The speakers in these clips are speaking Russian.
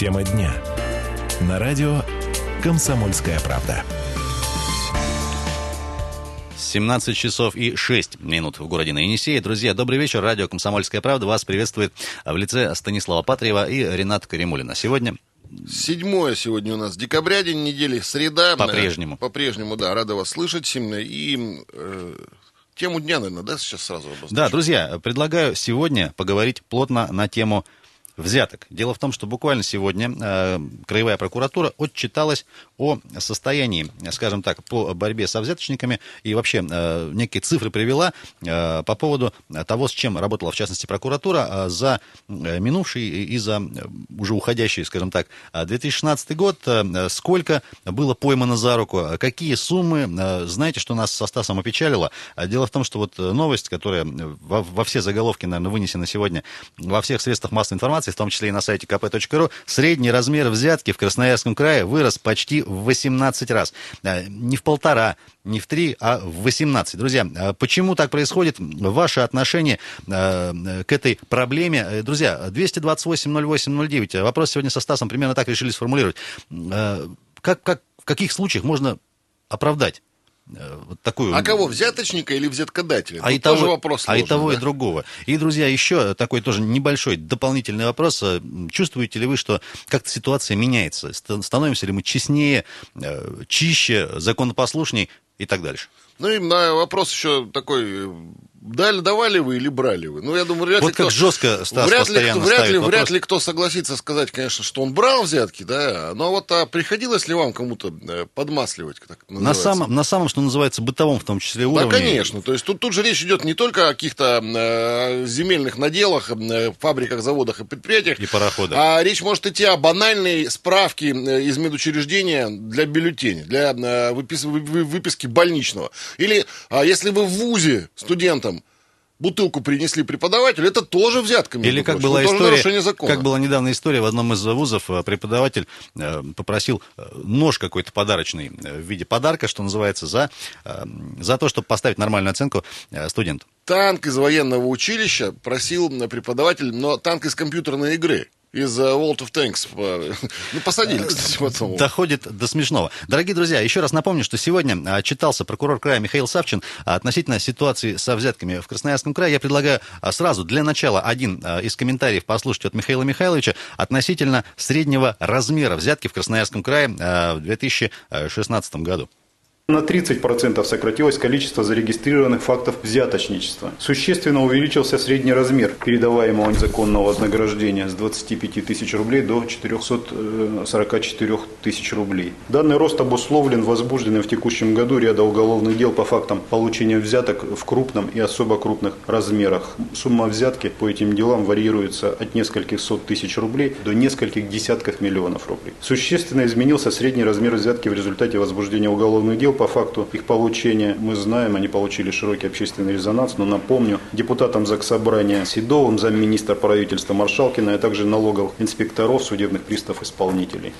Тема дня. На радио «Комсомольская правда». 17 часов и 6 минут в городе на Енисее. Друзья, добрый вечер. Радио «Комсомольская правда» вас приветствует в лице Станислава Патриева и Рената Каримулина. Сегодня Седьмое сегодня у нас декабря, день недели, среда. По-прежнему. По-прежнему, да, рада вас слышать. И э, тему дня, наверное, да, сейчас сразу обозначим. Да, друзья, предлагаю сегодня поговорить плотно на тему взяток. Дело в том, что буквально сегодня э, Краевая прокуратура отчиталась о состоянии, скажем так, по борьбе со взяточниками и вообще э, некие цифры привела э, по поводу того, с чем работала, в частности, прокуратура э, за минувший и за уже уходящий, скажем так, 2016 год. Э, сколько было поймано за руку, какие суммы. Э, знаете, что нас со Стасом опечалило? Дело в том, что вот новость, которая во, во все заголовки, наверное, вынесена сегодня во всех средствах массовой информации, в том числе и на сайте kp.ru, средний размер взятки в Красноярском крае вырос почти в 18 раз. Не в полтора, не в три, а в 18. Друзья, а почему так происходит? Ваше отношение э, к этой проблеме. Э, друзья, 228-08-09. Вопрос сегодня со Стасом примерно так решили сформулировать. Э, как, как, в каких случаях можно оправдать Э, вот такую... А кого, взяточника или взяткодателя? А и того, вопрос сложный, а и того, да? и другого. И, друзья, еще такой тоже небольшой дополнительный вопрос. Э, чувствуете ли вы, что как-то ситуация меняется? Становимся ли мы честнее, э, чище, законопослушней и так дальше? Ну и на вопрос еще такой Дали, давали вы или брали вы? Ну, я думаю, вряд вот ли как кто... жестко Стас вряд ли, вряд ли, вопрос. вряд ли кто согласится сказать, конечно, что он брал взятки, да, но вот а приходилось ли вам кому-то э, подмасливать, так на самом, на самом, что называется, бытовом, в том числе, уровне. Да, конечно, то есть тут, тут же речь идет не только о каких-то э, земельных наделах, э, фабриках, заводах и предприятиях. И пароходах. А речь может идти о банальной справке э, из медучреждения для бюллетеня, для э, выпис, выписки больничного. Или э, если вы в ВУЗе студентам бутылку принесли преподавателю, это тоже взятка. Или как была история, как была недавно история в одном из вузов, э, преподаватель э, попросил э, нож какой-то подарочный в виде подарка, что называется, за, за то, чтобы поставить нормальную оценку студенту. Танк из военного училища просил преподаватель, но танк из компьютерной игры из World of Tanks. Ну, посадили, кстати, потом. Доходит до смешного. Дорогие друзья, еще раз напомню, что сегодня а, читался прокурор края Михаил Савчин относительно ситуации со взятками в Красноярском крае. Я предлагаю а, сразу для начала один а, из комментариев послушать от Михаила Михайловича относительно среднего размера взятки в Красноярском крае в 2016 году. На 30% сократилось количество зарегистрированных фактов взяточничества. Существенно увеличился средний размер передаваемого незаконного вознаграждения с 25 тысяч рублей до 444 тысяч рублей. Данный рост обусловлен возбужденным в текущем году ряда уголовных дел по фактам получения взяток в крупном и особо крупных размерах. Сумма взятки по этим делам варьируется от нескольких сот тысяч рублей до нескольких десятков миллионов рублей. Существенно изменился средний размер взятки в результате возбуждения уголовных дел по факту их получения мы знаем, они получили широкий общественный резонанс, но напомню, депутатам Заксобрания Седовым, замминистра правительства Маршалкина, а также налогов инспекторов, судебных приставов, исполнителей.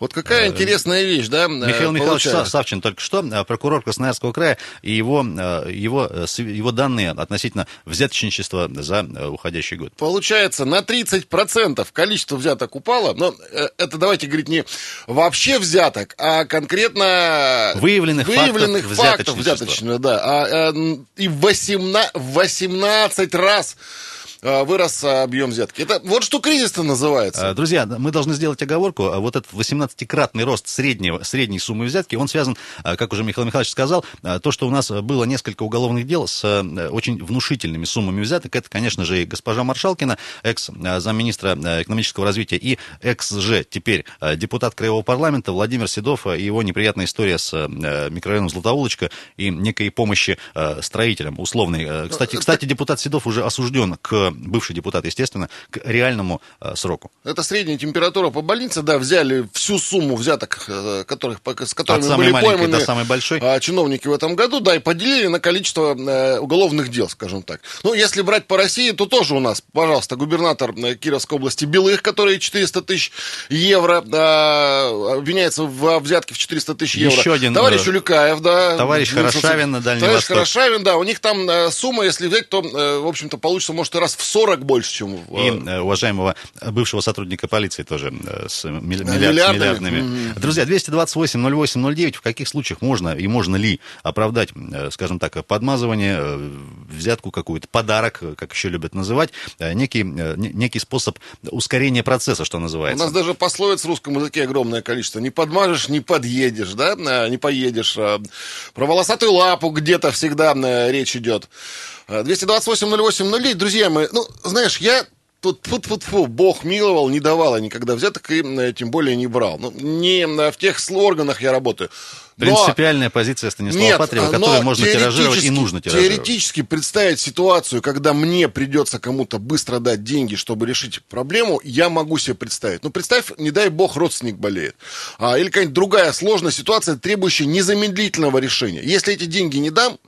Вот какая э, интересная вещь, да? Э, Михаил Михайлович Савчин только что, э, прокурор Красноярского края, и его, его, его данные относительно взяточничества за уходящий год. Получается, на 30% количество взяток упало, но это давайте говорить не вообще взяток, а конкретно выявленных, выявленных фактов, фактов взяточного, да, а, и 18, 18 раз вырос э, объем взятки. Это вот что кризис-то называется. Э, друзья, мы должны сделать оговорку. Вот этот 18-кратный рост среднего, средней суммы взятки, он связан, как уже Михаил Михайлович сказал, то, что у нас было несколько уголовных дел с очень внушительными суммами взяток. Это, конечно же, и госпожа Маршалкина, экс-замминистра экономического развития, и экс-же теперь депутат Краевого парламента Владимир Седов и его неприятная история с микрорайоном Златоулочка и некой помощи строителям условной. Кстати, кстати, депутат Седов уже осужден к бывший депутат, естественно, к реальному э, сроку. Это средняя температура по больнице, да, взяли всю сумму взяток, э, которых, с которыми От были пойманы до самой большой? а, чиновники в этом году, да, и поделили на количество э, уголовных дел, скажем так. Ну, если брать по России, то тоже у нас, пожалуйста, губернатор Кировской области Белых, который 400 тысяч евро э, обвиняется в взятке в 400 тысяч евро. Еще один, Товарищ Улюкаев, да. товарищ Хорошавин на Дальний Товарищ Восток. Хорошавин, да, у них там сумма, если взять, то, в общем-то, получится, может, и раз в 40 больше, чем... в, И э, э, уважаемого бывшего сотрудника полиции тоже э, с, милли- миллиард- миллиардами? с миллиардными. Друзья, 228-08-09, в каких случаях можно и можно ли оправдать, скажем так, подмазывание, взятку какую-то, подарок, как еще любят называть, некий, не- некий способ ускорения процесса, что У называется. нас даже пословиц в русском языке огромное количество. Не подмажешь, не подъедешь, да, не поедешь. Про волосатую лапу где-то всегда речь идет. А, 228-08-09, друзья мои, ну, знаешь, я тут фу фу фу Бог миловал, не давал я никогда взяток и э, тем более не брал. Ну, не э, в тех органах я работаю. Но- Принципиальная позиция Станислава Нет, Патриева, которую можно тиражировать и нужно тиражировать. Теоретически представить ситуацию, когда мне придется кому-то быстро дать деньги, чтобы решить проблему, я могу себе представить. Ну, представь, не дай бог, родственник болеет. А, или какая-нибудь другая сложная ситуация, требующая незамедлительного решения. Если эти деньги не дам,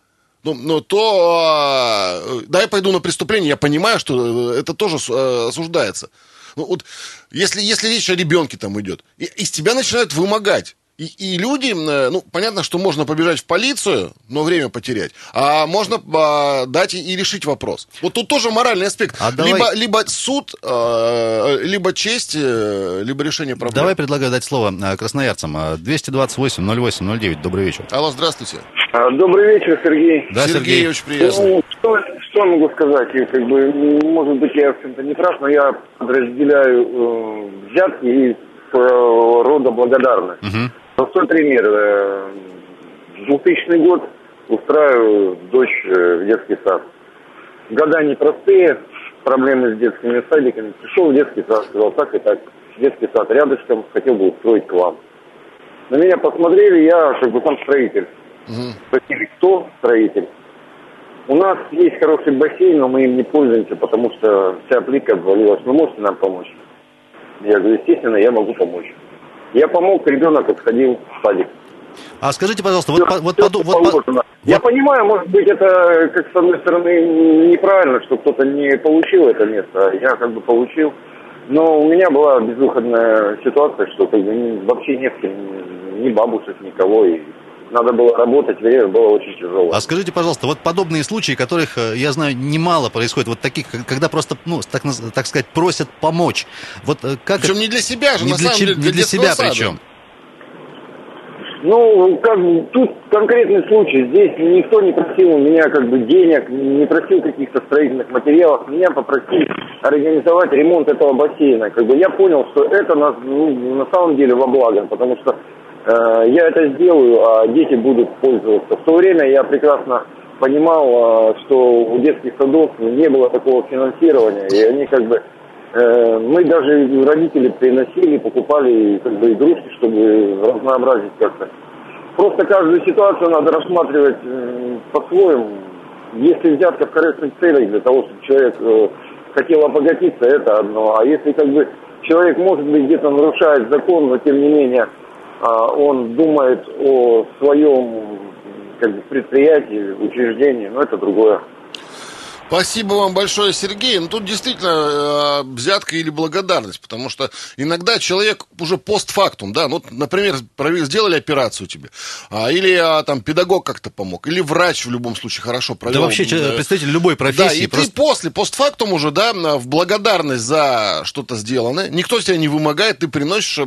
ну, ну, то а, да, я пойду на преступление. Я понимаю, что э, это тоже э, осуждается. Ну, вот, если, если речь о ребенке там идет, из тебя начинают вымогать. И, и люди, э, ну, понятно, что можно побежать в полицию, но время потерять, а можно а, дать и, и решить вопрос. Вот тут тоже моральный аспект. А давай- либо, либо суд, э, либо честь, либо решение проблемы. Давай предлагаю дать слово красноярцам. Э, 228-08-09, добрый вечер. Алло, здравствуйте. А, Добрый вечер, Сергей. Да, Сергей? очень приятно. Ну, что, что могу сказать? Как бы, может быть, я в чем-то не прав, но я разделяю э, взятки и своего рода благодарность. Мгм. Простой пример. Э, 2000 год устраиваю дочь э, в детский сад. Года непростые, проблемы с детскими садиками. Пришел в детский сад, сказал так и так. Детский сад рядышком, хотел бы устроить к вам. На меня посмотрели, я как бы сам строитель. Спросили, кто строитель? У нас есть хороший бассейн, но мы им не пользуемся, потому что вся плитка обвалилась. Вы можете нам помочь? Я говорю, естественно, я могу помочь. Я помог, ребенок отходил в садик. А скажите, пожалуйста, вот, по- вот, что вот по- положено. Я понимаю, может быть, это, как с одной стороны, неправильно, что кто-то не получил это место, а я как бы получил. Но у меня была безвыходная ситуация, что как бы вообще не с кем, ни, ни бабушек, никого, и надо было работать, время было очень тяжело. А скажите, пожалуйста, вот подобные случаи, которых, э, я знаю, немало происходит, вот таких, когда просто, ну, так, так сказать, просят помочь. Вот э, как... Причем не для себя же, не на для, самом деле, не для детского себя сада. причем. Ну, как бы, тут конкретный случай. Здесь никто не просил у меня как бы денег, не просил каких-то строительных материалов. Меня попросили организовать ремонт этого бассейна. Как бы я понял, что это на, ну, на самом деле во благо, потому что я это сделаю, а дети будут пользоваться. В то время я прекрасно понимал, э, что у детских садов не было такого финансирования, и они как бы Э, Мы даже родители приносили, покупали как бы игрушки, чтобы разнообразить как-то. Просто каждую ситуацию надо рассматривать э, по-своему. Если взятка в корыстных целях для того, чтобы человек э, хотел обогатиться, это одно. А если как бы человек, может быть, где-то нарушает закон, но тем не менее он думает о своем как бы, предприятии, учреждении, ну это другое. Спасибо вам большое, Сергей. Ну, тут действительно э, взятка или благодарность, потому что иногда человек уже постфактум, да, ну, например, сделали операцию тебе, а, или а, там педагог как-то помог, или врач в любом случае хорошо провел. Да вообще, че- э, представитель любой да, профессии, и просто ты после, постфактум уже, да, в благодарность за что-то сделанное, никто тебя не вымогает, ты приносишь, э,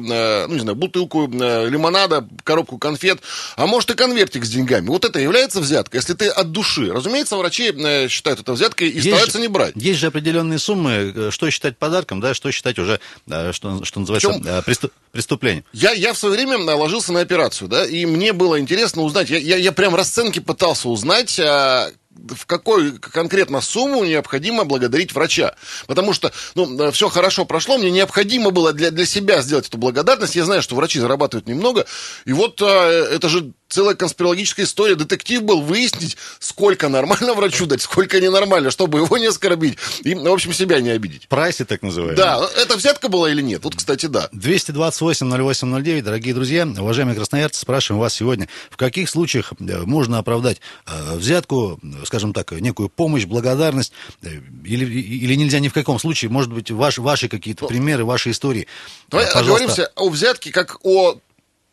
ну, не знаю, бутылку э, лимонада, коробку конфет, а может и конвертик с деньгами. Вот это является взяткой, если ты от души. Разумеется, врачи э, считают это взяткой и стараются же, не брать. Есть же определенные суммы, э, что считать подарком, да, что считать уже, э, что, что называется, Причем- э, преступ- преступлением. Я, я в свое время ложился на операцию, да, и мне было интересно узнать, я, я, я прям расценки пытался узнать, а, в какой конкретно сумму необходимо благодарить врача. Потому что, ну, все хорошо прошло, мне необходимо было для, для себя сделать эту благодарность. Я знаю, что врачи зарабатывают немного. И вот а, это же целая конспирологическая история. Детектив был выяснить, сколько нормально врачу дать, сколько ненормально, чтобы его не оскорбить и, в общем, себя не обидеть. Прайсе так называемый. Да, это взятка была или нет? Вот, кстати, да. 228-08-09, дорогие друзья, уважаемые красноярцы, спрашиваем вас сегодня, в каких случаях э, можно оправдать э, взятку, скажем так, некую помощь, благодарность, э, или, или нельзя ни в каком случае, может быть, ваш, ваши какие-то примеры, ваши истории. Давай пожалуйста. оговоримся о взятке как о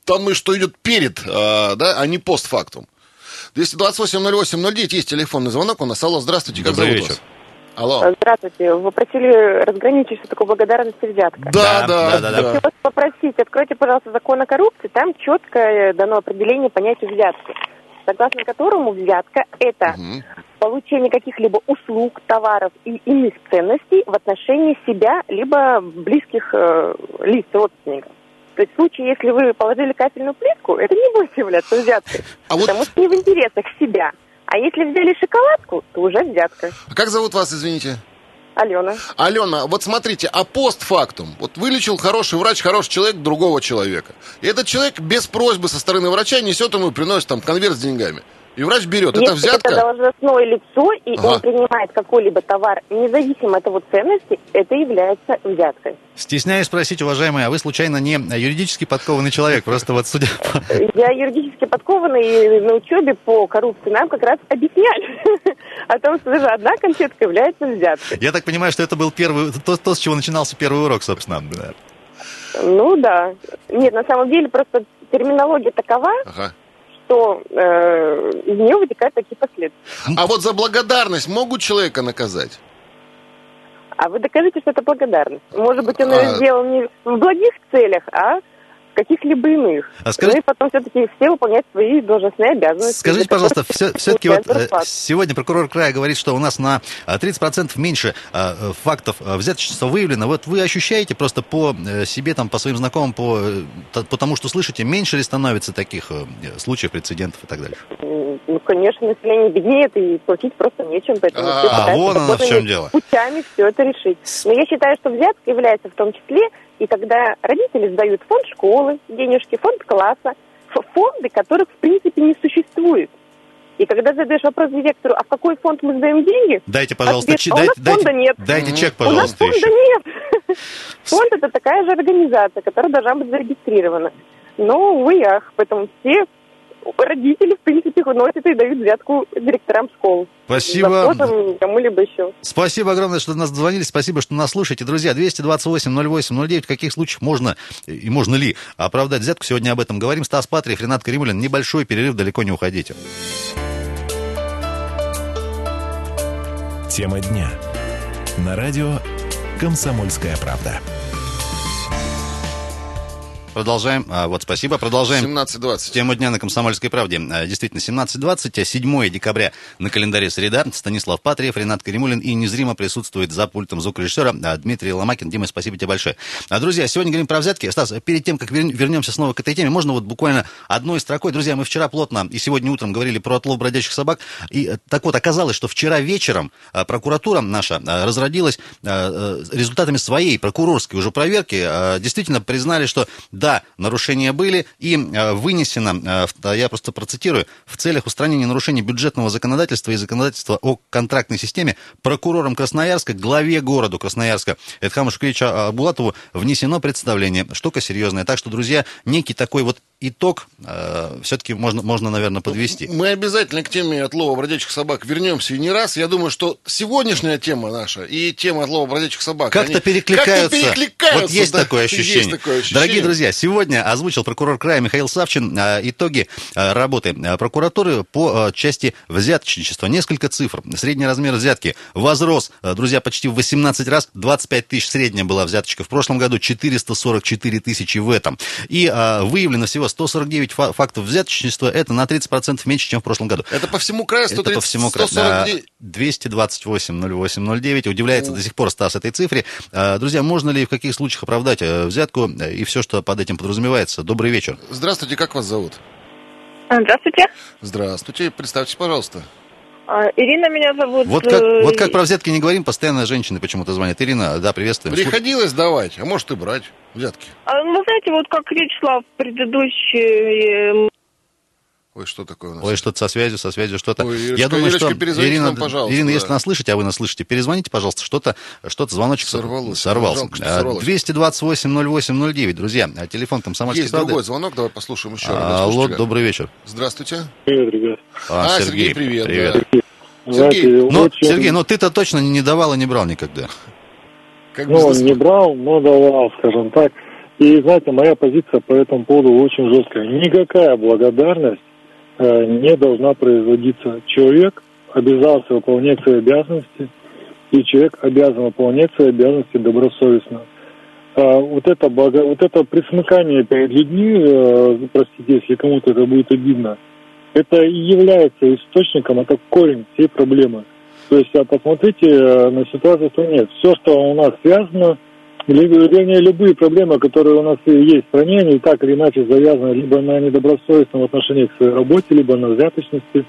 тому, что идет перед, э, да, а не постфактум. 228-08-09, есть телефонный звонок у нас. Алло, здравствуйте, как Добрый зовут вечер. вас? Алло. Здравствуйте. Вы просили разграничить, что такое благодарность и взятка. Да, Да, да, да, да, да. Вас попросить, откройте, пожалуйста, закон о коррупции. Там четко дано определение понятия взятки, согласно которому взятка – это Мгм. получение каких-либо услуг, товаров и иных ценностей в отношении себя либо близких э, лиц, родственников. То есть в случае, если вы положили кафельную плитку, это не будет являться взяткой, А вот потому что не в интересах себя. А если взяли шоколадку, то уже взятка. а как зовут вас, извините? Алена. Алена, вот смотрите, а постфактум? Вот вылечил хороший врач, хороший человек другого человека. И этот человек без просьбы со стороны врача несет ему и приносит там конверт с деньгами. И врач берет. Это Если взятка? это должностное лицо, и Ага. он принимает какой-либо товар, независимо от его ценности, это является взяткой. Стесняюсь спросить, уважаемые, а вы случайно не юридически подкованный человек? Просто вот судя по... Я юридически подкованный, и на учебе по коррупции нам как раз объясняли о том, что даже одна конфетка является взяткой. Я так понимаю, что это был первый, то, то, с чего начинался первый урок, собственно. Да. Ну да. Нет, на самом деле просто терминология такова, Ага. Что э, из нее вытекают такие последствия. А вот за благодарность могут человека наказать? А вы докажите, что это благодарность. Может быть, он А. ее сделал не в благих целях, а каких-либо иных. А скажите- Ну и потом все-таки все выполняют свои должностные обязанности. Скажите, пожалуйста, все, все-таки вот э, сегодня прокурор края говорит, что у нас на э, 30% меньше э, э, фактов э, взяточества выявлено. Вот вы ощущаете просто по э, себе, там, по своим знакомым, по, э, по тому, что слышите, меньше ли становится таких э, случаев, прецедентов и так далее? Ну, конечно, население беднеет, и платить просто нечем, поэтому А, все пытаются вон оно в чем дело. путями все это решить. Но я считаю, что взятка является в том числе, и когда родители сдают фонд школы, денежки, фонд класса, фонды, которых в принципе не существует. И когда задаешь вопрос директору, а в какой фонд мы сдаем деньги, Дайте, пожалуйста, Ответ, чи- а у дайте, нас фонда дайте- нет. дайте чек, у нас пожалуйста, фонда еще. нет. Фонд это такая же организация, которая должна быть зарегистрирована. Но, увы, ах, поэтому все родители, в принципе, выносят и дают взятку директорам школ. Спасибо. Кому-либо еще. Спасибо огромное, что нас дозвонили. Спасибо, что нас слушаете. Друзья, 228-08-09. В каких случаях можно и можно ли оправдать взятку? Сегодня об этом говорим. Стас Патриев, Ренат Каримулин. Небольшой перерыв, далеко не уходите. Тема дня. На радио «Комсомольская правда». Продолжаем. А, вот, спасибо. Продолжаем 17-20. Тему дня на «Комсомольской правде». А, Действительно, 17.20, а 7 декабря на календаре среда. Станислав Патриев, Ренат Каримулин и незримо присутствует за пультом звукорежиссера а, Дмитрий Ломакин. Дима, спасибо тебе большое. А, Друзья, сегодня говорим про взятки. Стас, перед тем, как вер- вернемся снова к этой теме, можно вот буквально одной строкой. Друзья, мы вчера плотно и сегодня утром говорили про отлов бродячих собак. И э, так вот, оказалось, что вчера вечером а, прокуратура наша а, разродилась а, э, результатами своей прокурорской уже проверки. А, Действительно признали, что да, нарушения были, и э, вынесено, э, я просто процитирую, в целях устранения нарушений бюджетного законодательства и законодательства о контрактной системе прокурором Красноярска, главе города Красноярска Эдхаму Шукричу Булатову внесено представление. Штука серьезная. Так что, друзья, некий такой вот итог э, все-таки можно, можно, наверное, подвести. Мы обязательно к теме отлова бродячих собак вернемся и не раз. Я думаю, что сегодняшняя тема наша и тема отлова бродячих собак... Как-то перекликаются. Как-то перекликаются. Вот есть да. такое ощущение. Есть такое ощущение. Дорогие друзья, сегодня озвучил прокурор края Михаил Савчин э, итоги э, работы э, прокуратуры по части взяточничества. Несколько цифр. Средний размер взятки возрос, друзья, почти в 18 раз. 25 тысяч средняя была взяточка в прошлом году, 444 тысячи в этом. И э, выявлено всего 149 фа- фактов взяточничества. Это на 30% меньше, чем в прошлом году. Это по всему краю 130, Это по всему краю. 149. 228-08-09. Удивляется до сих пор Стас этой цифре. А, Друзья, можно ли в каких случаях оправдать э, взятку э, и все, что под этим подразумевается? Добрый вечер. Здравствуйте, как вас зовут? Здравствуйте. Здравствуйте, представьтесь, пожалуйста. А, Ирина меня зовут. Вот как, э, вот как про взятки не говорим, постоянно женщины почему-то звонят. Ирина, да, приветствуем. Приходилось давать, а может и брать взятки. А, Вы знаете, вот как речь шла в предыдущей... Ой, что такое у нас? Ой, что-то со связью, со связью что-то. Ой, Я Ирочка, думаю, Ирочка, что перезвоните Ирина, нам, пожалуйста, Ирина, да. если нас слышите, а вы нас слышите, перезвоните, пожалуйста, что-то, что-то звоночек Сорвалось. сорвался. Жалко, что А, сорвалось. 228-08-09, друзья, а телефон комсомольской Есть правды. другой звонок, давай послушаем еще. А, ребят, Алло, добрый вечер. Здравствуйте. Привет, ребят. А, А, Сергей, привет, Привет. да. Сергей, Ну, очень- Сергей, ну ты-то точно не давал и не брал никогда. Как Ну, не брал, но давал, скажем так. И, знаете, моя позиция по этому поводу очень жесткая. Никакая благодарность не должна производиться. Человек обязался выполнять свои обязанности, и человек обязан выполнять свои обязанности добросовестно. А вот это, благо, вот это присмыкание перед людьми, э, простите, если кому-то это будет обидно, это и является источником, это корень всей проблемы. То есть а посмотрите э, на ситуацию в стране. Все, что у нас связано, вернее, любые проблемы, которые у нас есть в стране, они так или иначе завязаны либо на недобросовестном отношении к своей работе, либо на взяточности,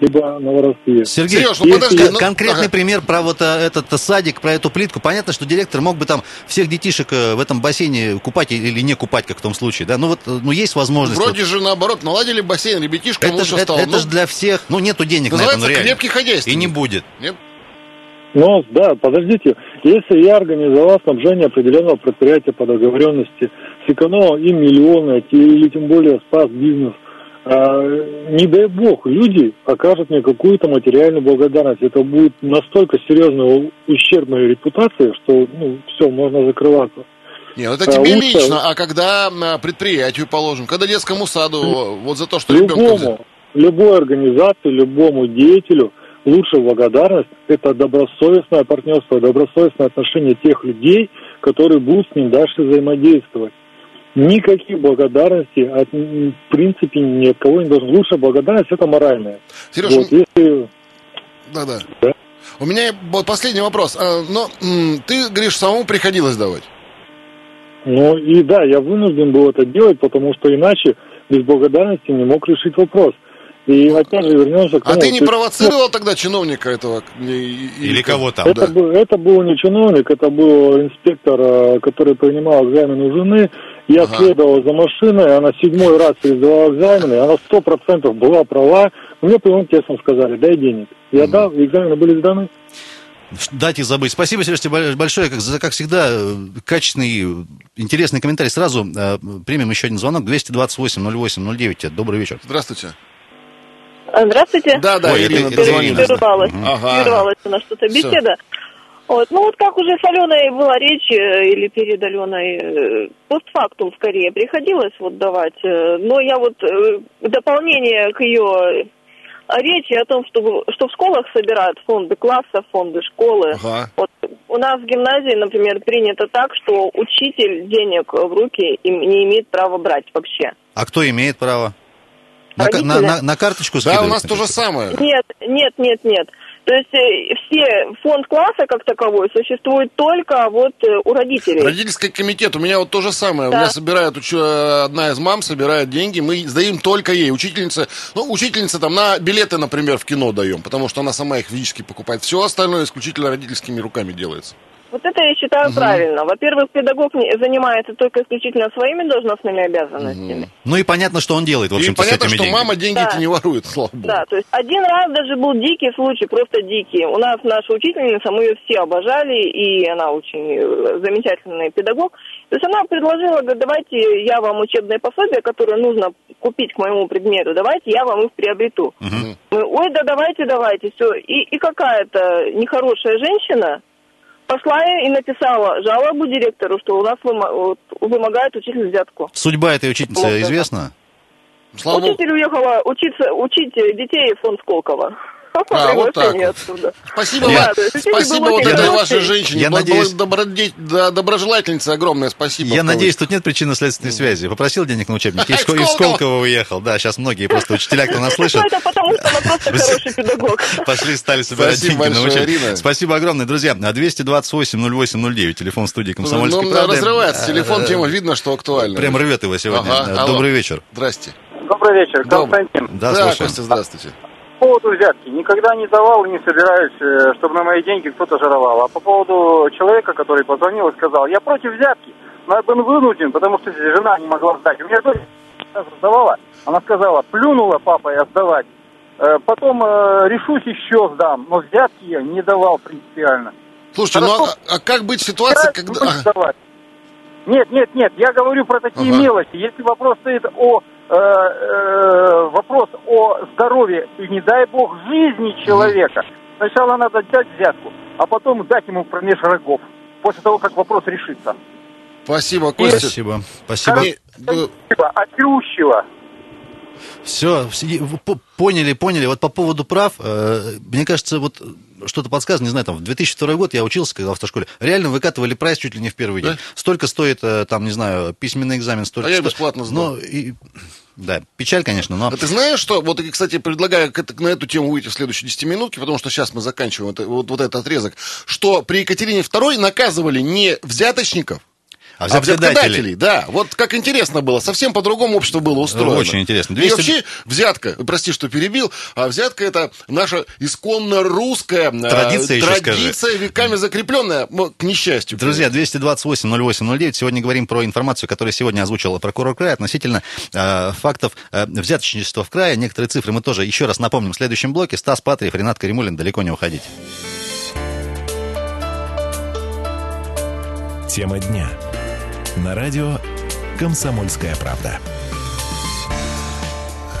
либо на воровстве. Сергей, Сереж, ну подожди, ну, конкретный ага. пример про вот э, этот э, садик, про эту плитку. Понятно, что директор мог бы там всех детишек э, в этом бассейне купать или не купать, как в том случае, да? Ну вот, ну есть возможность. Вроде же наоборот, наладили бассейн, ребятишкам это, лучше же, это, стало. это Ну, ж для всех, ну нету денег на это, ну реально. крепкий хозяйственник. И не будет. Нет? Ну, да, подождите. Если я организовал снабжение определенного предприятия по договоренности, сэкономил им миллионы, или тем более спас бизнес, а, не дай бог, люди окажут мне какую-то материальную благодарность. Это будет настолько серьезный ущерб моей репутации, что, ну, все, можно закрываться. Не, ну это А, тебе лучше- лично, а когда а, предприятию положим, когда детскому саду, вот за то, что ребенка. Любому, любой организации, любому деятелю лучшая благодарность – это добросовестное партнерство, добросовестное отношение тех людей, которые будут с ним дальше взаимодействовать. Никаких благодарностей, от, в принципе, ни от кого не должен. Лучшая благодарность – это моральная. Сереж, Вот, если да-да. Да. У меня вот последний вопрос. А, Но ты, говоришь, самому приходилось давать. Ну и да, я вынужден был это делать, потому что иначе без благодарности не мог решить вопрос. И опять же вернемся к А тому, ты не провоцировал тогда чиновника этого? Или кого там, Это, да. был, это был не чиновник, это был инспектор, э, который принимал экзамен у жены. Я Ага. следовал за машиной, она седьмой раз пересдавала экзамены, она сто процентов была права. Мне прямым текстом сказали, дай денег. Я дал, экзамены были сданы. Дать и забыть. Спасибо, Сереж, тебе бо- большое. Как, за- как всегда, э, качественный, интересный комментарий. Сразу э, примем еще один звонок. 228-08-09. Добрый вечер. Здравствуйте. А, Здравствуйте. Да, да, Ой, Ирина, это. Ирина. Прервалась. Ага. Прервалась у нас что-то беседа. Вот. Ну вот как уже с Аленой была речь, э, или перед Аленой, э, постфактум скорее приходилось вот давать. э, Но я вот в дополнение к ее речи о том, что, что в школах собирают фонды класса, фонды школы. Ага. Вот у нас в гимназии, например, принято так, что учитель денег в руки не имеет права брать вообще. А кто имеет право? На, на, на- на карточку Да, скидывать, у нас то же самое. Нет, нет, нет, нет. То есть э, все фонд класса как таковой существует только вот э, у родителей. Родительский комитет, у меня вот то же самое. У Да. меня собирает, э, одна из мам собирает деньги, мы сдаим только ей. Учительница, ну, учительница там на билеты, например, в кино даем, потому что она сама их физически покупает. Все остальное исключительно родительскими руками делается. Вот это я считаю правильно. Во-первых, педагог не- занимается только исключительно своими должностными обязанностями. Ну и понятно, что он делает, в И общем-то, с понятно, этими что деньгами. мама деньги Да. не ворует, слава богу. Да, то есть один раз даже был дикий случай, просто дикий. У нас наша учительница, мы ее все обожали, и она очень э, замечательный педагог. То есть она предложила, говорит, давайте я вам учебное пособие, которое нужно купить к моему предмету, давайте я вам их приобрету. Мгм. Мы, ой, да давайте, давайте, все. И, и какая-то нехорошая женщина пошла и написала жалобу директору, что у нас вымогает учитель взятку. Судьба этой учительницы Вот это. известна? Слава богу. Учитель уехала учиться, учить детей в фонд Сколково. А, вот так вот. Спасибо, учитель спасибо вот этой вашей женщине. Я надеюсь- доброде- да, доброжелательнице огромное спасибо. Я надеюсь, тут нет причинно-следственной связи. Попросил денег на учебники, из Из Скол- из Сколково. Сколково уехал. Да, сейчас многие просто учителя, кто нас слышит, Ну, это потому, что она просто хороший педагог. пошли, стали собирать Спасибо деньги на. Ирина. Спасибо огромное, друзья. 228-08-09, телефон студии «Комсомольской Ну, правды». разрывается телефон, тема видно, что актуальна. Прям рвет его сегодня. Ага, алло. Добрый вечер. Здрасте. Добрый вечер. Константин. Да, Да. Костя, здравствуйте. По поводу взятки. Никогда не давал и не собираюсь, э, чтобы на мои деньги кто-то жировал. А по поводу человека, который позвонил и сказал, я против взятки, но я был вынужден, потому что жена не могла сдать. У меня дочь сдавала, она сказала, плюнула папа я сдавать. Э, Потом э, решусь еще сдам, но взятки я не давал принципиально. Слушайте, ну Хорошо. а, а как быть ситуации, когда... ну. Нет, нет, нет, я говорю про такие Ага. мелочи. Если вопрос стоит о вопрос о здоровье и не дай бог жизни человека, сначала надо дать взятку, а потом дать ему промеж рогов после того, как вопрос решится. Спасибо, Костя. Спасибо. Спасибо. И, э, От пьющего. Все, поняли, поняли. Вот по поводу прав, э, мне кажется, вот что-то подсказано, не знаю, там, в 2002 год я учился, когда в автошколе, реально выкатывали прайс чуть ли не в первый день. Да? Столько стоит, э, там, не знаю, письменный экзамен, столько А я сто- бесплатно сдал. Ну, и, да, печаль, конечно, но... А ты знаешь, что, вот, кстати, предлагаю на эту тему выйти в следующей 10 минутке, потому что сейчас мы заканчиваем это- вот, вот этот отрезок, что при Екатерине II наказывали не взяточников, А а взяткодателей. взяткодателей, да. Вот как интересно было, совсем по-другому общество было устроено. Очень интересно. И 200 вообще взятка, прости, что перебил, а взятка это наша исконно русская э, Традиция скажи. традиция, веками закрепленная, к несчастью. Друзья, 228-08-09. Сегодня говорим про информацию, которую сегодня озвучил прокурор края относительно э, фактов э, взяточничества в крае. Некоторые цифры мы тоже еще раз напомним в следующем блоке. Стас Патриев, Ренат Каримулин. Далеко не уходить. Тема дня. На радио «Комсомольская правда».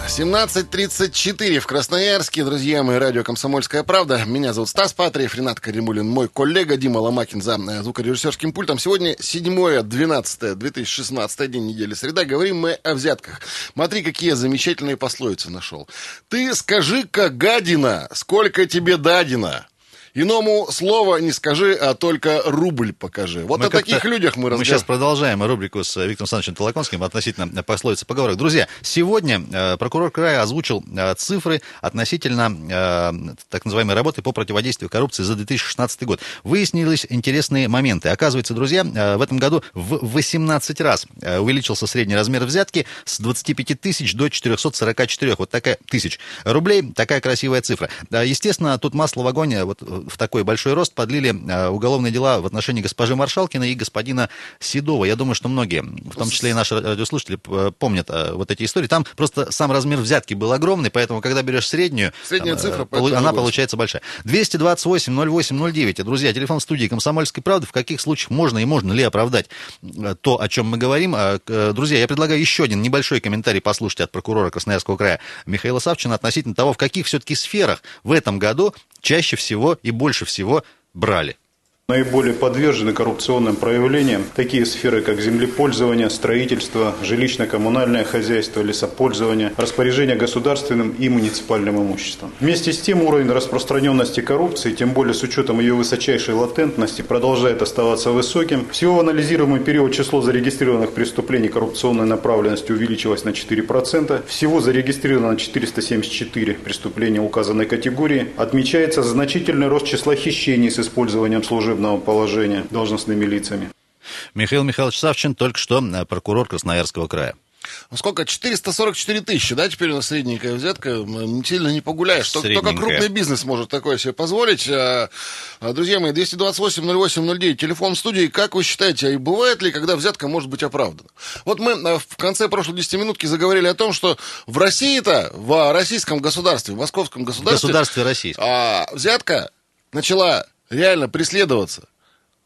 17.34 в Красноярске. Друзья мои, радио «Комсомольская правда». Меня зовут Стас Патриев, Ренат Каримулин, мой коллега Дима Ломакин за э, звукорежиссерским пультом. Сегодня 7-12-2016 день недели среда. Говорим мы о взятках. Смотри, какие замечательные пословицы нашел. Ты скажи-ка, гадина, сколько тебе дадина? Иному слова не скажи, а только рубль покажи. Вот Мы о таких людях мы Мы разговариваем. сейчас продолжаем рубрику с э, Виктором Александровичем Толоконским относительно пословицы поговорок. Друзья, сегодня э, прокурор края озвучил э, цифры относительно э, так называемой работы по противодействию коррупции за 2016 год. Выяснились интересные моменты. Оказывается, друзья, э, в этом году в 18 раз э, увеличился средний размер взятки с 25 тысяч до 444. Вот такая тысяч рублей. Такая красивая цифра. Естественно, тут масло в огонь э, вот э, в такой большой рост подлили э, уголовные дела в отношении госпожи Маршалкина и господина Седова. Я думаю, что многие, в том числе и наши радиослушатели, п- помнят э, вот эти истории. Там просто сам размер взятки был огромный, поэтому, когда берешь среднюю, Средняя там, э, цифра, поэтому она получается большая. 228-08-09. Друзья, телефон студии «Комсомольской правды». В каких случаях можно и можно ли оправдать э, то, о чем мы говорим? А, э, Друзья, я предлагаю еще один небольшой комментарий послушать от прокурора Красноярского края Михаила Савчина относительно того, в каких все-таки сферах в этом году чаще всего и больше всего брали. Наиболее подвержены коррупционным проявлениям такие сферы, как землепользование, строительство, жилищно-коммунальное хозяйство, лесопользование, распоряжение государственным и муниципальным имуществом. Вместе с тем уровень распространенности коррупции, тем более с учетом ее высочайшей латентности, продолжает оставаться высоким. Всего в анализируемый период число зарегистрированных преступлений коррупционной направленности увеличилось на 4%. Всего зарегистрировано 474 преступления указанной категории. Отмечается значительный рост числа хищений с использованием служебного положения должностными лицами. Михаил Михайлович Савчин, только что э, прокурор Красноярского края. Ну, Сколько? 444 тысячи, да, теперь у нас средненькая взятка. Сильно не погуляешь. Только, только крупный бизнес может такое себе позволить. А, а, Друзья мои, 228-08-09, телефон в студии. Как вы считаете, а и бывает ли, когда взятка может быть оправдана? Вот мы а, в конце прошлой 10 минутки заговорили о том, что в России-то, в российском государстве, в московском В государстве, государстве российском. взятка начала реально преследоваться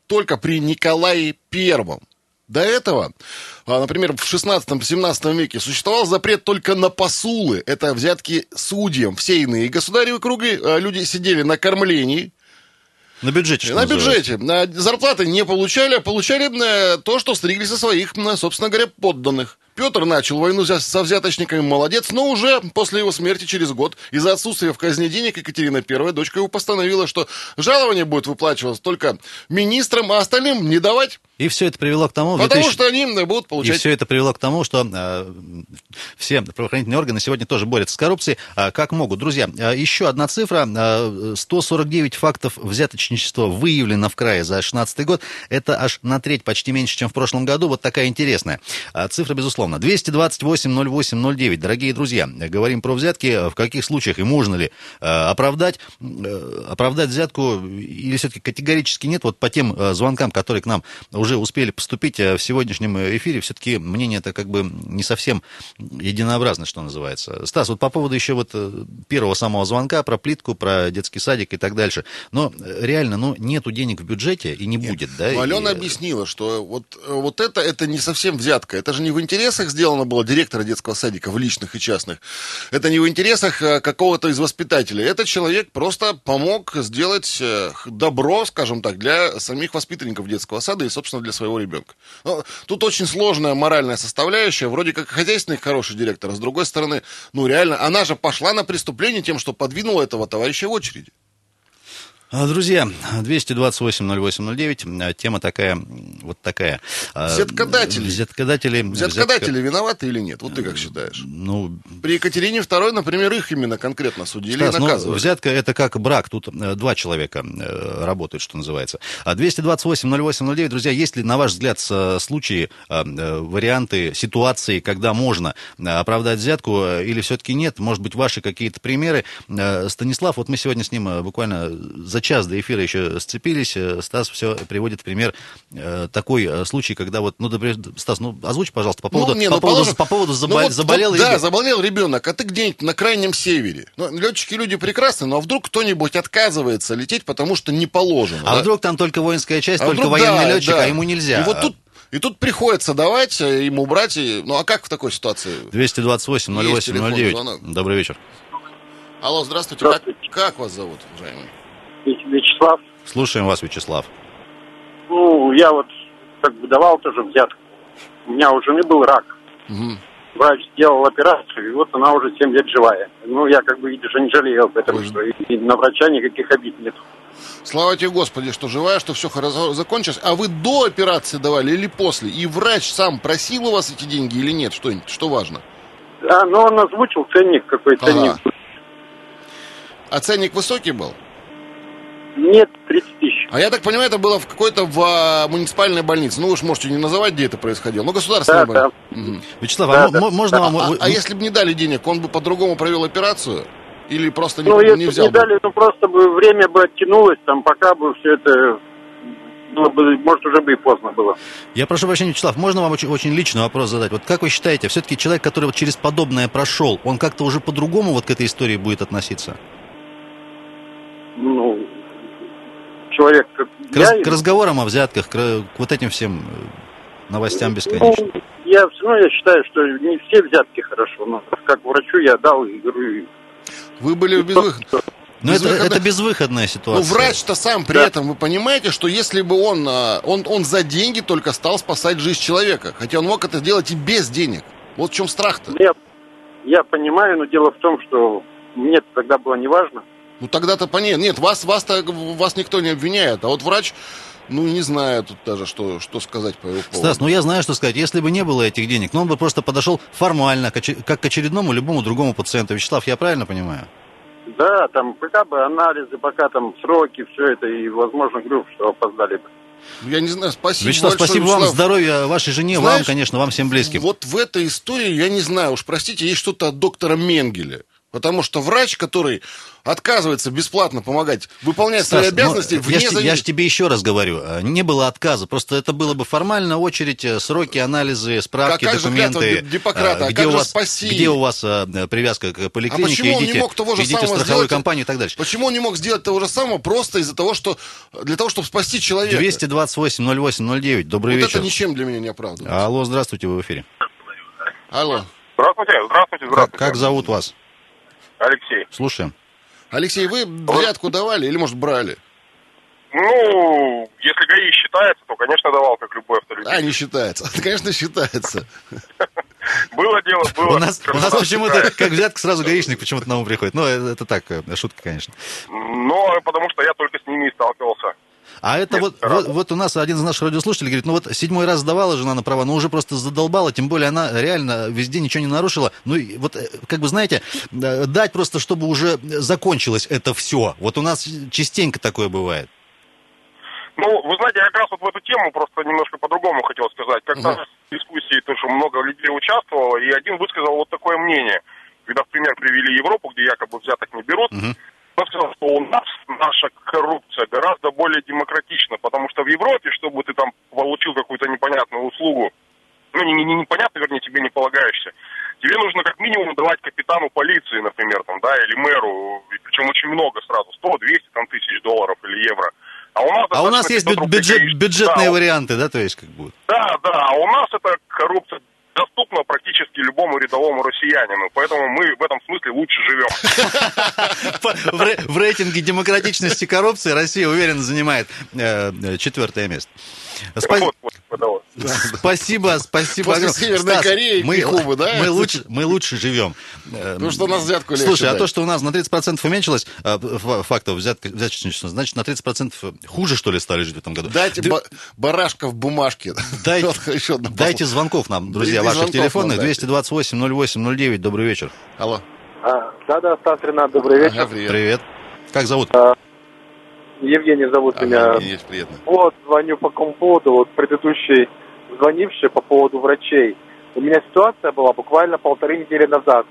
только при Николае Первом. До этого, а, например, в 16-17 веке существовал запрет только на посулы. Это взятки судьям. Все иные государевы круги а, люди сидели на кормлении, На бюджете, на называется. бюджете. А Зарплаты не получали, а получали э, то, что стригли со своих, собственно говоря, подданных. Петр начал войну со взяточниками, молодец, но уже после его смерти через год из-за отсутствия в казне денег Екатерина I, дочка его, постановила, что жалование будет выплачиваться только министрам, а остальным не давать, И все это привело к тому... потому 2000 что они м, будут И получать... все это привело к тому, что э, все правоохранительные органы сегодня тоже борются с коррупцией, э, как могут. Друзья, э, еще одна цифра. Э, 149 фактов взяточничества выявлено в крае за 2016 год. Это аж на треть, почти меньше, чем в прошлом году. Вот такая интересная э, цифра, безусловно. Безусловно. 228-08-09. Дорогие друзья, говорим про взятки. В каких случаях и можно ли э, оправдать, э, оправдать взятку или все-таки категорически нет? Вот по тем э, звонкам, которые к нам уже успели поступить э, в сегодняшнем эфире, все-таки мнение это как бы не совсем единообразно, что называется. Стас, вот по поводу еще вот первого самого звонка про плитку, про детский садик и так дальше. Но реально, ну, нету денег в бюджете и не будет, да? Алена И, объяснила, что вот, вот это, это не совсем взятка. Это же не в интересах сделано было директора детского садика, в личных и частных. Это не в интересах э, какого-то из воспитателей. Этот человек просто помог сделать э, добро, скажем так, для самих воспитанников детского сада и, собственно, для своего ребенка. Но тут очень сложная моральная составляющая. Вроде как хозяйственный хороший директор, а с другой стороны, ну реально, она же пошла на преступление тем, что подвинула этого товарища в очереди. А, Друзья, 228-08-09, а, тема такая, вот такая. А, Взяткодатели. Взяткодатели. Взяткодатели виноваты или нет? Вот ты как считаешь? Ну, При Екатерине II, например, их именно конкретно судили Стас, и ну, наказывали. взятка это как брак, тут э, два человека э, работают, что называется. А 228-08-09, друзья, есть ли, на ваш взгляд, случаи, э, э, варианты, ситуации, когда можно оправдать взятку или все-таки нет? Может быть, ваши какие-то примеры? Станислав, вот мы сегодня с ним буквально за час до эфира еще сцепились. Э, Стас все приводит в пример э, такой э, случай, когда вот, ну, например, Стас, ну, озвучь, пожалуйста, по поводу, не, по ну, поводу, положим- по поводу ну, заба- вот заболел Да, ребенок. заболел ребенок, а ты где-нибудь на крайнем севере. Ну, летчики люди прекрасные, но а вдруг кто-нибудь отказывается лететь, потому что не положено. А да? вдруг там только воинская часть, А только вдруг, военный да, летчик, да. а ему нельзя. И вот тут, и тут приходится давать ему брать. и- ну, а как в такой ситуации? 228 08 Есть телефон, 09. звонок. Добрый вечер. Алло, здравствуйте. Здравствуйте. Как, как вас зовут, уважаемый? Вячеслав, Слушаем вас, Вячеслав. ну, я вот как бы давал тоже взятку. У меня у жены был рак. Мгм. Врач сделал операцию, и вот она уже 7 лет живая. Ну, я как бы, видишь, не жалею об этом, Ой. что и, на врача никаких обид нет. Слава тебе, Господи, что живая, что все хорошо закончилось. А вы до операции давали или после? И врач сам просил у вас эти деньги или нет? Что, что важно? Да, но он озвучил ценник, какой Ага. ценник. А ценник высокий был? Нет, 30 тысяч. А я так понимаю, это было в какой-то в а, муниципальной больнице. Ну, вы же можете не называть, где это происходило. Ну, государственная Да, больница. Мгм. Вячеслав, Да, а да. мо- можно А, вам... а- вы- а если бы не дали денег, он бы по-другому провел операцию? Или просто не, Ну, если не бы взял не бы? дали, ну, просто бы время бы оттянулось, там, пока бы все это... Было бы, может, уже бы и поздно было. Я прошу прощения, Вячеслав, можно вам очень, очень личный вопрос задать? Вот как вы считаете, все-таки человек, который вот через подобное прошел, он как-то уже по-другому вот к этой истории будет относиться? Ну, человек, как К, раз- я... к разговорам о взятках, к, к вот этим всем э, новостям Ну, бесконечным. я все равно я считаю, что не все взятки хорошо, но как врачу я дал и говорю, Вы были безвыходны. Но это, безвыходно- это безвыходная Ну, ситуация. врач-то сам при Да. этом, вы понимаете, что если бы он, а, он, он за деньги только стал спасать жизнь человека, хотя он мог это сделать и без денег. Вот в чем страх-то. я, я понимаю, но дело в том, что мне тогда было неважно. Ну тогда-то понятно. Нет, вас, вас-то, вас никто не обвиняет. А вот врач, ну не знаю тут даже, что, что сказать по его поводу. Стас, ну я знаю, что сказать. Если бы не было этих денег, ну он бы просто подошел формально, как к очередному любому другому пациенту. Вячеслав, я правильно понимаю? Да, там пока бы анализы, пока там сроки, все это, и, возможно, говорю, что опоздали бы. Я не знаю, спасибо Вячеслав, большое, спасибо вам, Вячеслав. здоровья вашей жене, вам, Знаешь, конечно, вам всем близким. Вот в этой истории, я не знаю, уж простите, есть что-то от доктора Менгеля. Потому что врач, который отказывается бесплатно помогать, выполнять свои Стас, ну, обязанности, я, вне ж, те- я завис- ж тебе еще раз говорю, э, не было отказа, просто это было бы формально очередь, э, сроки, анализы, справки, А как же документы. клятва Гиппократа? э, А где как у же вас, «Спаси»? Где у вас э, привязка к поликлинике, почему он не идите, мог того же идите самого страховую сделать? компанию и так дальше. Почему он не мог сделать того же самого просто из-за того, что для того, чтобы спасти человека? 228 08 09, добрый вот вечер. это ничем для меня не оправдывает. Алло, здравствуйте, вы в эфире. Алло, Здравствуйте, здравствуйте, Как, здравствуйте. как зовут вас? Алексей. Слушаем. Алексей, вы взятку давали или, может, брали? Ну, если ГАИ считается, то, конечно, давал, как любой автолюбитель. А, не считается. Конечно, считается. Было дело, было. У нас, у нас почему-то, как взятка, сразу гаишник почему-то на ум приходит. Ну, это, так, э, шутка, конечно. Но потому что я только с ними и сталкивался. А это Нет, вот, вот, вот у нас один из наших радиослушателей говорит, ну вот седьмой раз сдавала жена на права, но уже просто задолбала, тем более она реально везде ничего не нарушила. Ну и вот, э, как бы, знаете, э, дать просто, чтобы уже закончилось это все. Вот у нас частенько такое бывает. Ну, вы знаете, я как раз вот в эту тему просто немножко по-другому хотел сказать. Как-то в дискуссии что много людей участвовало, и один высказал вот такое мнение, когда в пример привели Европу, где якобы взяток не берут, Мгм. Что у нас наша коррупция гораздо более демократична, потому что в Европе, чтобы ты там получил какую-то непонятную услугу, ну, не, не, не непонятно, вернее, тебе не полагаешься, тебе нужно как минимум давать капитану полиции, например, там, да, или мэру, причем очень много сразу, 100, 200 там, тысяч долларов или евро. А у нас, А у нас есть 500 бю- рублей бюджет, бюджетные Да, варианты, да, то есть как бы. да, да, а у нас эта коррупция любому рядовому россиянину, поэтому мы в этом смысле лучше живем. В, ре- в рейтинге демократичности коррупции Россия уверенно занимает э, э, четвертое место. Вот. Спасибо, спасибо. После. Северной Стас, Кореи и мы, Кубы, да? Мы лучше, мы лучше живем. Потому что у нас взятку легче Слушай, а то, что у нас на 30% уменьшилось э, фактов взятка- взяточничества, значит, на 30% хуже, что ли, стали жить в этом году? Дайте Ты- барашка в бумажке. Дайте- звонков нам, друзья, И ваших телефонных. нам дайте. 228-08-09. Добрый вечер. Алло. Да-да, Стас Ренат, добрый вечер. Ага, привет. Привет. Как зовут? Евгений зовут Ага, меня. Евгений, очень приятно. Вот, звоню по какому поводу. Вот предыдущий звонивший по поводу врачей. У меня ситуация была буквально полторы недели назад.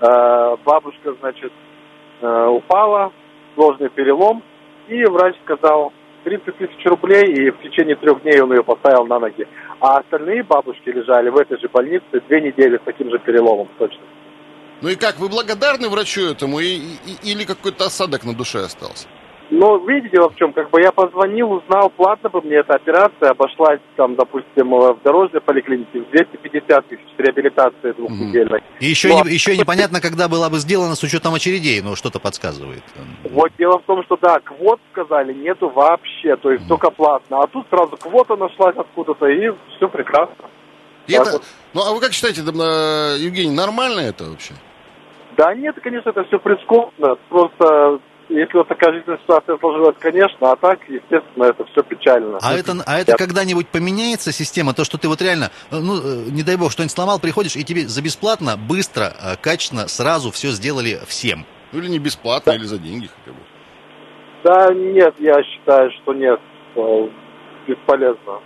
Э, бабушка, значит, э, упала, сложный перелом, и врач сказал 30 тысяч рублей, и в течение трех дней он ее поставил на ноги. А остальные бабушки лежали в этой же больнице две недели с таким же переломом точно. Ну и как, вы благодарны врачу этому и- и- или какой-то осадок на душе остался? Но видите, в чем, как бы я позвонил, узнал, платно бы мне эта операция обошлась, там, допустим, э, в дорожной поликлинике в 250 тысяч с реабилитацией двухнедельной. И еще, не- еще непонятно, когда была бы сделана с учетом очередей, но что-то подсказывает. Вот дело в том, что да, квот сказали нету вообще, то есть только платно. А тут сразу квота нашлась откуда-то, и все прекрасно. И Так это- вот. Ну, а вы как считаете, э, Евгений, нормально это вообще? Да нет, конечно, это все прискорбно. Просто если вот такая жизненная ситуация сложилась, конечно, а так, естественно, это все печально. А это, а это когда-нибудь поменяется система, то, что ты вот реально, э, ну, э, не дай бог, что-нибудь сломал, приходишь, и тебе за бесплатно, быстро, э, качественно, сразу все сделали всем. Ну, или не бесплатно, или за деньги хотя бы. Да нет, я считаю, что нет, бесполезно.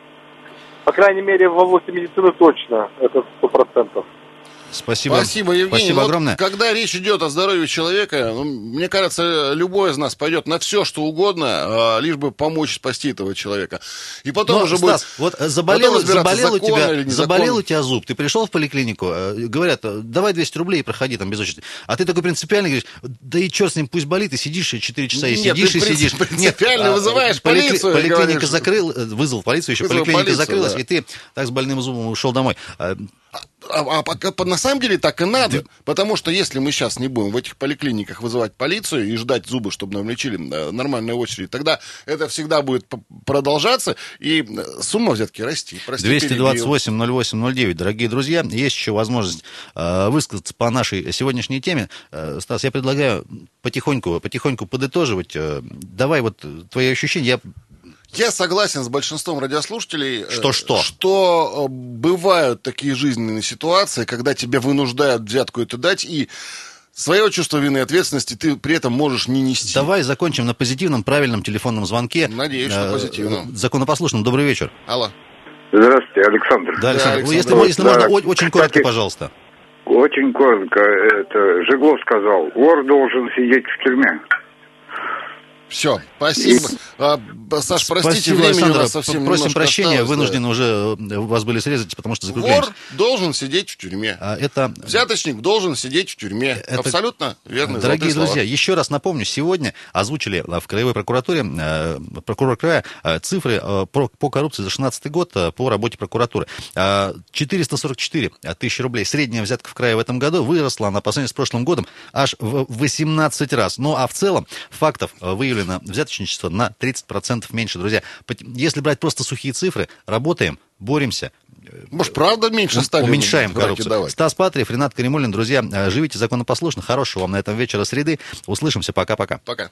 По крайней мере, в области медицины точно, это сто процентов. Спасибо. Спасибо, Евгений. Спасибо Вот огромное. Когда речь идет о здоровье человека, ну, мне кажется, любой из нас пойдет на все, что угодно, а, лишь бы помочь спасти этого человека. И потом Но, уже Стас, будет... вот э, заболел, заболел, у тебя, заболел у тебя зуб, ты пришел в поликлинику, э, говорят, э, давай 200 рублей и проходи там без очереди. А ты такой принципиальный говоришь, да и черт с ним, пусть болит, и сидишь и 4 часа, и Нет, сидишь, и сидишь. принцип- принципиально а, вызываешь поликли- полицию Поликлиника закрыл, вызвал полицию, еще Вызвал поликлиника полицию, закрылась, да. и ты так с больным зубом ушел домой. А, А, а на самом деле так и надо. Потому что если мы сейчас не будем в этих поликлиниках вызывать полицию и ждать зубы, чтобы нам лечили э, нормальную очередь, тогда это всегда будет продолжаться, и э, сумма взятки расти. Прости, перебил. 228-08-09. Дорогие друзья, есть еще возможность э, высказаться по нашей сегодняшней теме. Э, Стас, я предлагаю потихоньку, потихоньку подытоживать. Э, давай вот твои ощущения. Я Я согласен с большинством радиослушателей. э, Что-что? Что э, бывают такие жизненные ситуации, когда тебя вынуждают взятку эту дать, и свое чувство вины и ответственности ты при этом можешь не нести. Давай закончим на позитивном, правильном телефонном звонке. Надеюсь, что Э, позитивном. Законопослушным. Добрый вечер. Алло. Здравствуйте, Александр. Да, Александр, Александр. если, Вот, если да. можно, очень коротко, Так и- пожалуйста. Очень коротко. Это Жиглов сказал, вор должен сидеть в тюрьме. Все, спасибо. А, Саш, простите, Спасибо, времени у нас совсем Просим прощения, осталось, да. вынуждены уже э, вас были срезать, потому что Вор закругляемся. должен сидеть в тюрьме. А, Это Взяточник должен сидеть в тюрьме. Это- Абсолютно верно. Дорогие друзья, еще раз напомню, сегодня озвучили э, в Краевой прокуратуре, э, прокурор края, э, цифры э, по коррупции за 2016 год э, по работе прокуратуры. Э, 444 тысячи рублей. Средняя взятка в крае в этом году выросла она по сравнению с прошлым годом аж в 18 раз. Ну а в целом фактов э, выявлено взяточничество на 30% меньше, друзья. Если брать просто сухие цифры, работаем, боремся, Может, правда меньше стали уменьшаем коррупцию. давать? Стас Патриев, Ренат Каримулин, друзья, э, живите законопослушно. Хорошего вам на этом вечера среды. Услышимся. Пока-пока. Пока.